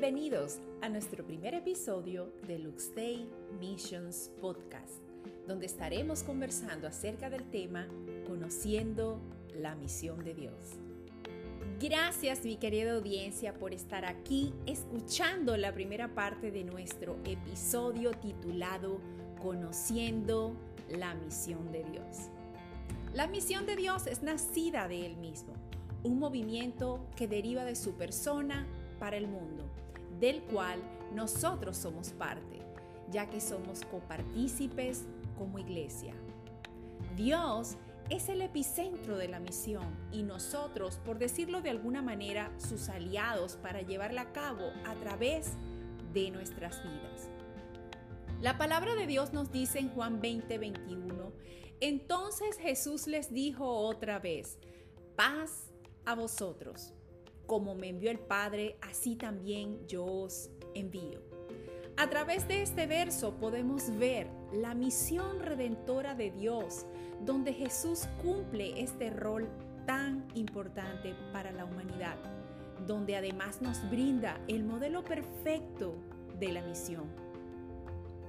Bienvenidos a nuestro primer episodio de Lux Day Missions Podcast, donde estaremos conversando acerca del tema Conociendo la misión de Dios. Gracias mi querida audiencia por estar aquí escuchando la primera parte de nuestro episodio titulado Conociendo la misión de Dios. La misión de Dios es nacida de Él mismo, un movimiento que deriva de su persona para el mundo, del cual nosotros somos parte, ya que somos copartícipes como iglesia. Dios es el epicentro de la misión y nosotros, por decirlo de alguna manera, sus aliados para llevarla a cabo a través de nuestras vidas. La palabra de Dios nos dice en Juan 20, 21, entonces Jesús les dijo otra vez, paz a vosotros. Como me envió el Padre, así también yo os envío. A través de este verso podemos ver la misión redentora de Dios, donde Jesús cumple este rol tan importante para la humanidad, donde además nos brinda el modelo perfecto de la misión.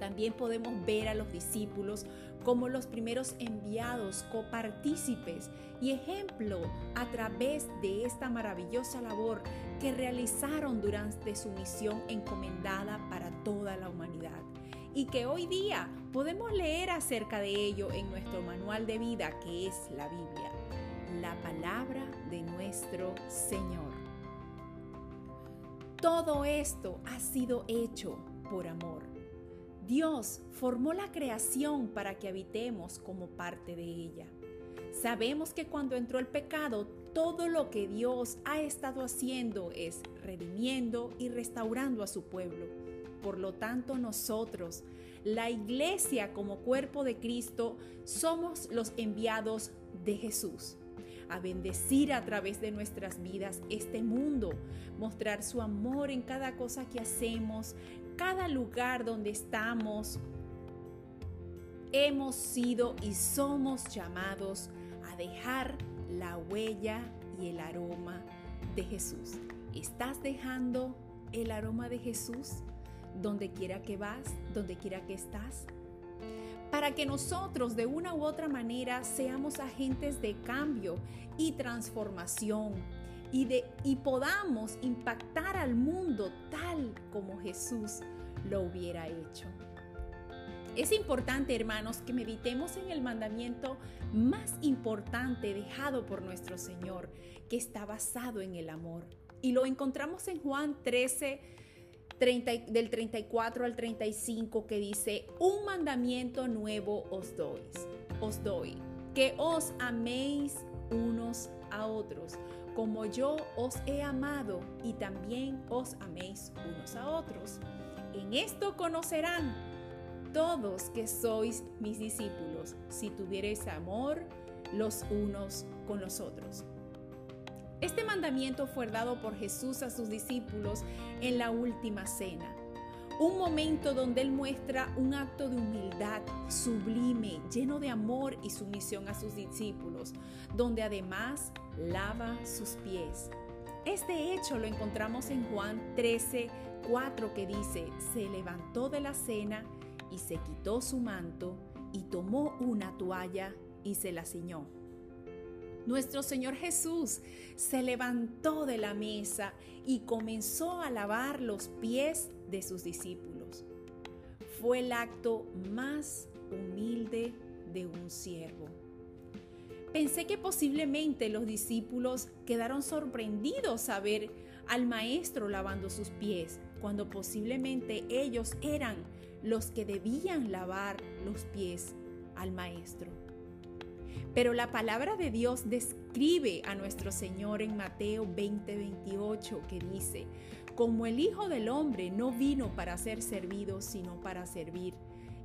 También podemos ver a los discípulos como los primeros enviados, copartícipes y ejemplo a través de esta maravillosa labor que realizaron durante su misión encomendada para toda la humanidad y que hoy día podemos leer acerca de ello en nuestro manual de vida que es la Biblia, la palabra de nuestro Señor. Todo esto ha sido hecho por amor Dios formó la creación para que habitemos como parte de ella. Sabemos que cuando entró el pecado, todo lo que Dios ha estado haciendo es redimiendo y restaurando a su pueblo. Por lo tanto, nosotros, la iglesia como cuerpo de Cristo, somos los enviados de Jesús a bendecir a través de nuestras vidas este mundo, mostrar su amor en cada cosa que hacemos, cada lugar donde estamos. Hemos sido y somos llamados a dejar la huella y el aroma de Jesús. ¿Estás dejando el aroma de Jesús donde quiera que vas, donde quiera que estás? para que nosotros de una u otra manera seamos agentes de cambio y transformación y, podamos impactar al mundo tal como Jesús lo hubiera hecho. Es importante, hermanos, que meditemos en el mandamiento más importante dejado por nuestro Señor, que está basado en el amor. Y lo encontramos en Juan 13, del 34 al 35 que dice, un mandamiento nuevo os doy, os doy, que os améis unos a otros, como yo os he amado y también os améis unos a otros. En esto conocerán todos que sois mis discípulos, si tuviereis amor los unos con los otros. Este mandamiento fue dado por Jesús a sus discípulos en la última cena, un momento donde Él muestra un acto de humildad sublime, lleno de amor y sumisión a sus discípulos, donde además lava sus pies. Este hecho lo encontramos en Juan 13, 4 que dice, se levantó de la cena y se quitó su manto y tomó una toalla y se la ciñó. Nuestro Señor Jesús se levantó de la mesa y comenzó a lavar los pies de sus discípulos. Fue el acto más humilde de un siervo. Pensé que posiblemente los discípulos quedaron sorprendidos a ver al maestro lavando sus pies, cuando posiblemente ellos eran los que debían lavar los pies al maestro. Pero la palabra de Dios describe a nuestro Señor en Mateo 20:28 que dice, como el Hijo del Hombre no vino para ser servido, sino para servir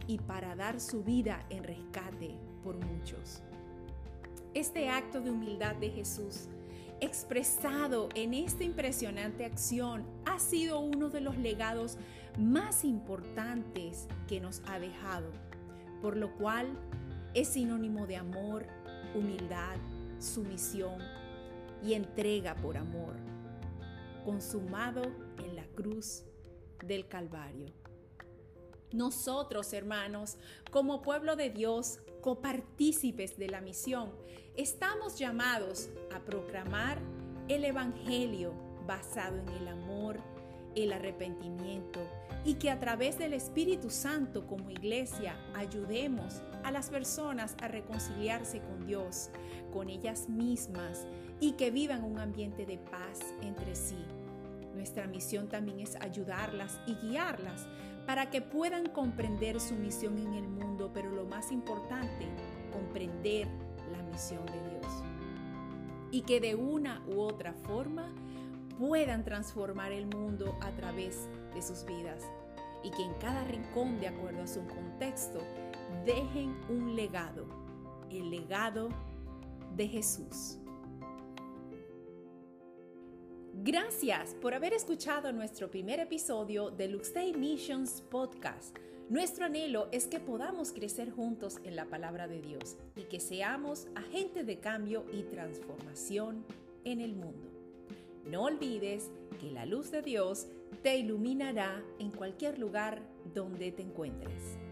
y para dar su vida en rescate por muchos. Este acto de humildad de Jesús, expresado en esta impresionante acción, ha sido uno de los legados más importantes que nos ha dejado, por lo cual es sinónimo de amor, humildad, sumisión y entrega por amor, consumado en la cruz del Calvario. Nosotros, hermanos, como pueblo de Dios, copartícipes de la misión, estamos llamados a proclamar el Evangelio basado en el amor, el arrepentimiento y que a través del Espíritu Santo como iglesia ayudemos a las personas a reconciliarse con Dios, con ellas mismas y que vivan un ambiente de paz entre sí. Nuestra misión también es ayudarlas y guiarlas para que puedan comprender su misión en el mundo, pero lo más importante, comprender la misión de Dios. Y que de una u otra forma puedan transformar el mundo a través de sus vidas. Y que en cada rincón, de acuerdo a su contexto, dejen un legado, el legado de Jesús. Gracias por haber escuchado nuestro primer episodio de Luxday Missions Podcast. Nuestro anhelo es que podamos crecer juntos en la palabra de Dios y que seamos agentes de cambio y transformación en el mundo. No olvides que la luz de Dios te iluminará en cualquier lugar donde te encuentres.